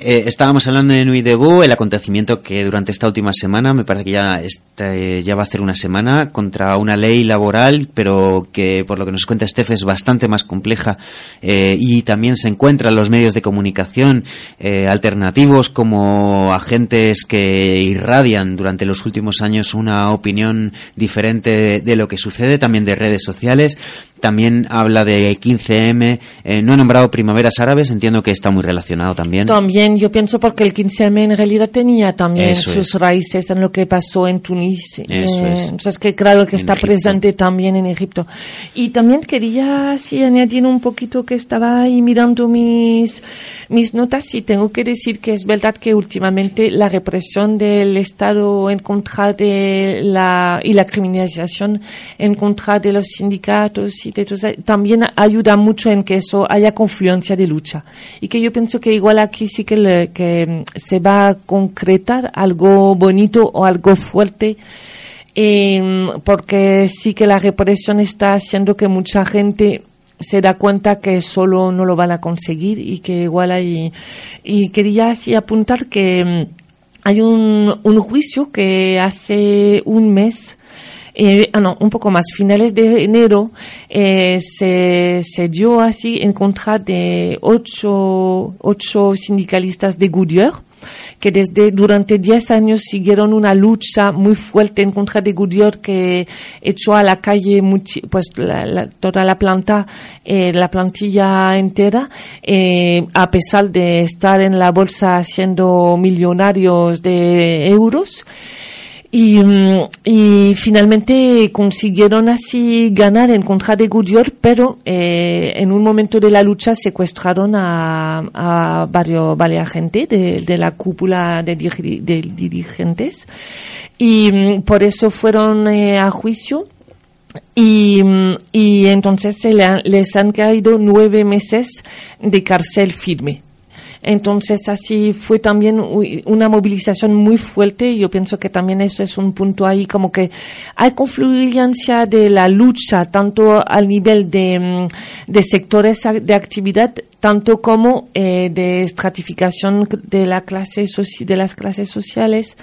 Eh, estábamos hablando de Nuit Debout, el acontecimiento que durante esta última semana, me parece que ya, este, ya va a ser una semana, contra una ley laboral, pero que por lo que nos cuenta Steph es bastante más compleja eh, y también se encuentran los medios de comunicación eh, alternativos como agentes que irradian durante los últimos años una opinión diferente de lo que sucede, también de redes sociales. También habla de 15M. Eh, no he nombrado primaveras árabes, entiendo que está muy relacionado. También, yo pienso porque el 15M en realidad tenía también sus raíces en lo que pasó en Túnez. Eso eh, es. O sea, es que claro que En está Egipto. presente también en Egipto. Y también quería sí, añadir un poquito que estaba ahí mirando mis, mis notas y tengo que decir que es verdad que últimamente la represión del Estado en contra de la, y la criminalización en contra de los sindicatos y de todo eso, también ayuda mucho en que eso haya confluencia de lucha. Y que yo pienso que igual aquí sí que, le- que mm, se va a concretar algo bonito o algo fuerte eh, porque sí que la represión está haciendo que mucha gente se da cuenta que solo no lo van a conseguir y que igual hay y quería así apuntar que mm, hay un, un juicio que hace un mes eh, ah, no, un poco más, finales de enero, eh, se, se dio así en contra de ocho, ocho sindicalistas de Goodyear, que desde durante 10 años siguieron una lucha muy fuerte en contra de Goodyear que echó a la calle muchi- pues la- toda la planta, eh, la plantilla entera, eh, a pesar de estar en la bolsa siendo millonarios de euros. Y, mm, y finalmente consiguieron así ganar en contra de Goodyear, pero eh, en un momento de la lucha secuestraron a, a varios, varias gente de, de la cúpula de, de dirigentes y mm, por eso fueron eh, a juicio y, mm, y entonces se le han- les han caído nueve meses de cárcel firme. Entonces así fue también una movilización muy fuerte yo pienso que también eso es un punto ahí como que hay confluencia de la lucha tanto al nivel de, mm, de sectores de actividad tanto como eh, de estratificación de la clase de las clases sociales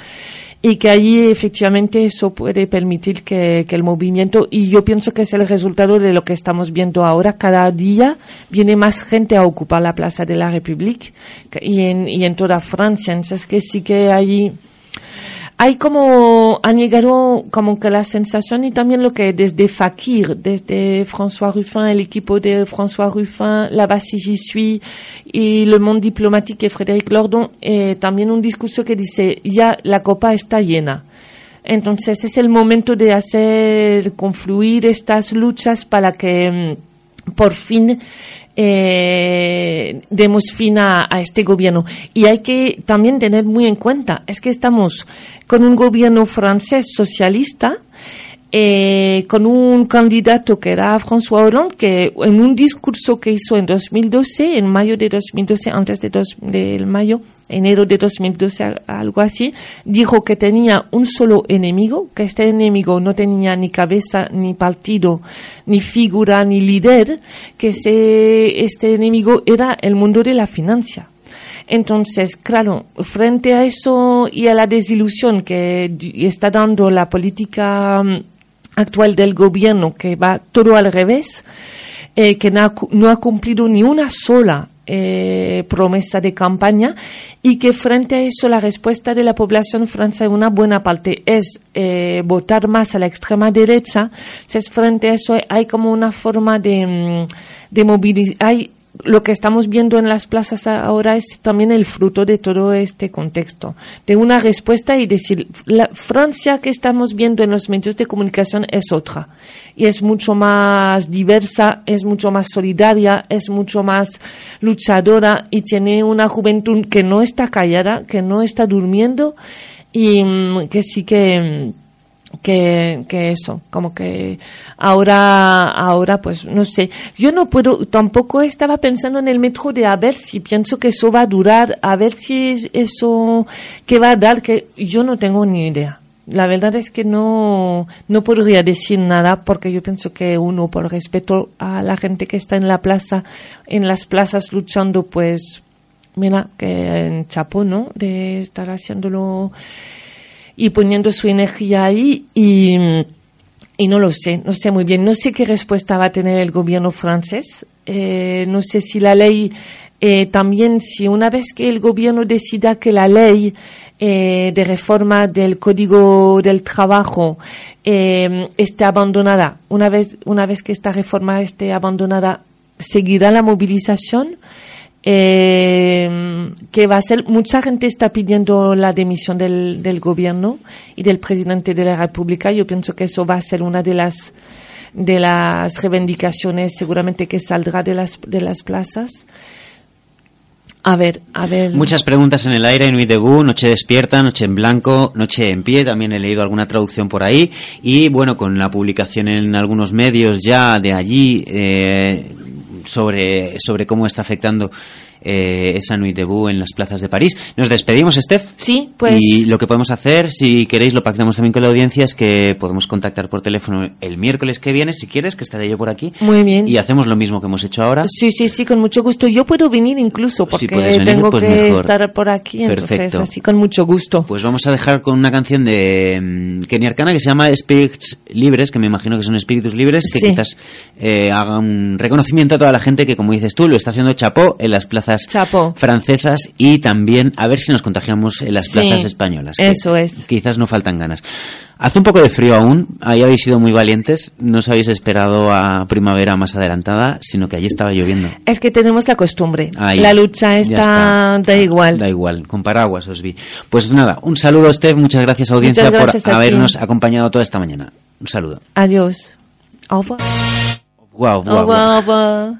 y que allí efectivamente eso puede permitir que, que el movimiento, y yo pienso que es el resultado de lo que estamos viendo ahora, cada día viene más gente a ocupar la Plaza de la República y en, y en toda Francia, entonces que sí que allí hay como, han llegado como que la sensación y también lo que desde Fakir, desde François Ruffin, el equipo de François Ruffin, la base J'y suis y Le Monde Diplomatique y Frédéric Lordon, eh, también un discurso que dice, ya la copa está llena. Entonces es el momento de hacer confluir estas luchas para que mm, por fin eh, demos fin a, este gobierno. Y hay que también tener muy en cuenta, es que estamos con un gobierno francés socialista, eh, con un candidato que era François Hollande, que en un discurso que hizo en 2012, en mayo de 2012, antes de dos, del mayo, enero de 2012, a- algo así, dijo que tenía un solo enemigo, que este enemigo no tenía ni cabeza, ni partido, ni figura, ni líder, que ese, este enemigo era el mundo de la financia. Entonces, claro, frente a eso y a la desilusión que está dando la política mm, actual del gobierno, que va todo al revés, eh, que no ha cumplido ni una sola eh, promesa de campaña y que frente a eso la respuesta de la población francesa, una buena parte, es eh, votar más a la extrema derecha. Entonces, frente a eso hay como una forma de, mm, de movilizar, lo que estamos viendo en las plazas ahora es también el fruto de todo este contexto, de una respuesta y decir, la Francia que estamos viendo en los medios de comunicación es otra, y es mucho más diversa, es mucho más solidaria, es mucho más luchadora y tiene una juventud que no está callada, que no está durmiendo y mm, que sí que mm, que, que eso, como que ahora, ahora pues no sé, yo no puedo, tampoco estaba pensando en el metro de a ver si pienso que eso va a durar, a ver si eso que va a dar, que yo no tengo ni idea. La verdad es que no, no podría decir nada porque yo pienso que uno, por respeto a la gente que está en la plaza, en las plazas luchando, pues, mira, que en Chapo, ¿no? De estar haciéndolo y poniendo su energía ahí y, y no lo sé, no sé muy bien. No sé qué respuesta va a tener el gobierno francés. Eh, no sé si la ley eh, también, si una vez que el gobierno decida que la ley eh, de reforma del Código del Trabajo eh, esté abandonada, una vez, una vez que esta reforma esté abandonada, ¿seguirá la movilización? Eh, que va a ser, mucha gente está pidiendo la dimisión del, del gobierno y del presidente de la República. Yo pienso que eso va a ser una de las de las reivindicaciones seguramente que saldrá de las de las plazas. A ver, a ver. Muchas preguntas en el aire, Nuit debout, Noche despierta, Noche en blanco, Noche en pie, también he leído alguna traducción por ahí. Y bueno, con la publicación en algunos medios ya de allí eh, sobre, sobre cómo está afectando eh, esa Nuit debout en las plazas de París. Nos despedimos, Steph. Sí, pues. Y lo que podemos hacer, si queréis, lo pactamos también con la audiencia, es que podemos contactar por teléfono el miércoles que viene, si quieres, que estaré yo por aquí. Muy bien. Y hacemos lo mismo que hemos hecho ahora. Sí, sí, sí, con mucho gusto. Yo puedo venir incluso porque venir, tengo pues que mejor. estar por aquí, entonces Perfecto. así con mucho gusto. Pues vamos a dejar con una canción de mm, Kenny Arcana que se llama Spirits Libres, que me imagino que son espíritus libres, que Sí. quizás eh, haga un reconocimiento a toda la gente que, como dices tú, lo está haciendo chapó en las plazas Chapó. francesas y también a ver si nos contagiamos en las Sí, plazas españolas. eso es. Quizás no faltan ganas. Hace un poco de frío aún, ahí habéis sido muy valientes, no os habéis esperado a primavera más adelantada, sino que allí estaba lloviendo. Es que tenemos la costumbre. Ahí. La lucha está, da igual. Da igual, con paraguas os vi. Pues nada, un saludo, Steph, muchas gracias audiencia Muchas gracias por a habernos acompañado toda esta mañana. Un saludo. Adiós. Au revoir. Guau, Au guau,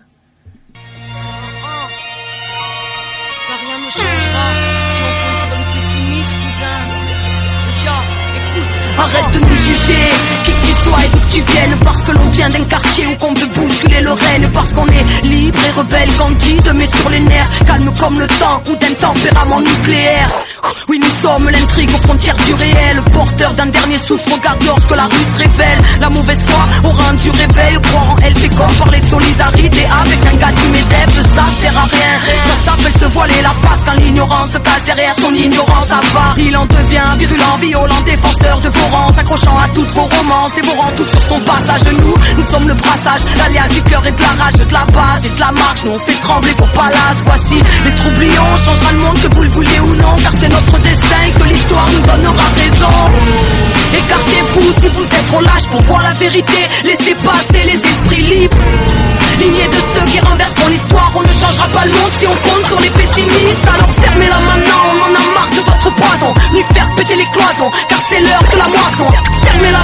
Arrête de nous juger, qui que tu sois et d'où tu viennes, parce que l'on vient d'un quartier où qu'on veut bousculer le règne, parce qu'on est libre et rebelle, candide, mais sur les nerfs, calme comme le temps ou d'un tempérament nucléaire. Oui, nous sommes l'intrigue aux frontières du réel, porteur d'un dernier souffle, regarde lorsque la rue se révèle. La mauvaise foi au rang du réveil, croire en elle, c'est comme parler de solidarité avec un gars du MEDEF, ça sert à rien. Ça s'appelle se voiler la face quand l'ignorance se cache derrière son ignorance avare. Il en devient virulent, violent, défenseur de vos rangs, s'accrochant à toutes vos romances, dévorant tout sur son passage. Nous, nous sommes le brassage, l'alliage du cœur et de la rage, de la base et de la marche. Nous on fait trembler vos palaces. Voici les troublions, on changera le monde que vous le voulez ou non, car c'est notre destin que l'histoire nous donnera raison. Écartez-vous si vous êtes trop lâche pour voir la vérité. Laissez passer les esprits libres. Lignée de ceux qui renverseront l'histoire, on ne changera pas le monde si on compte sur les pessimistes. Alors fermez-la maintenant, on en a marre de votre poison. Ni faire péter les cloisons, car c'est l'heure de la moisson. Fermez-la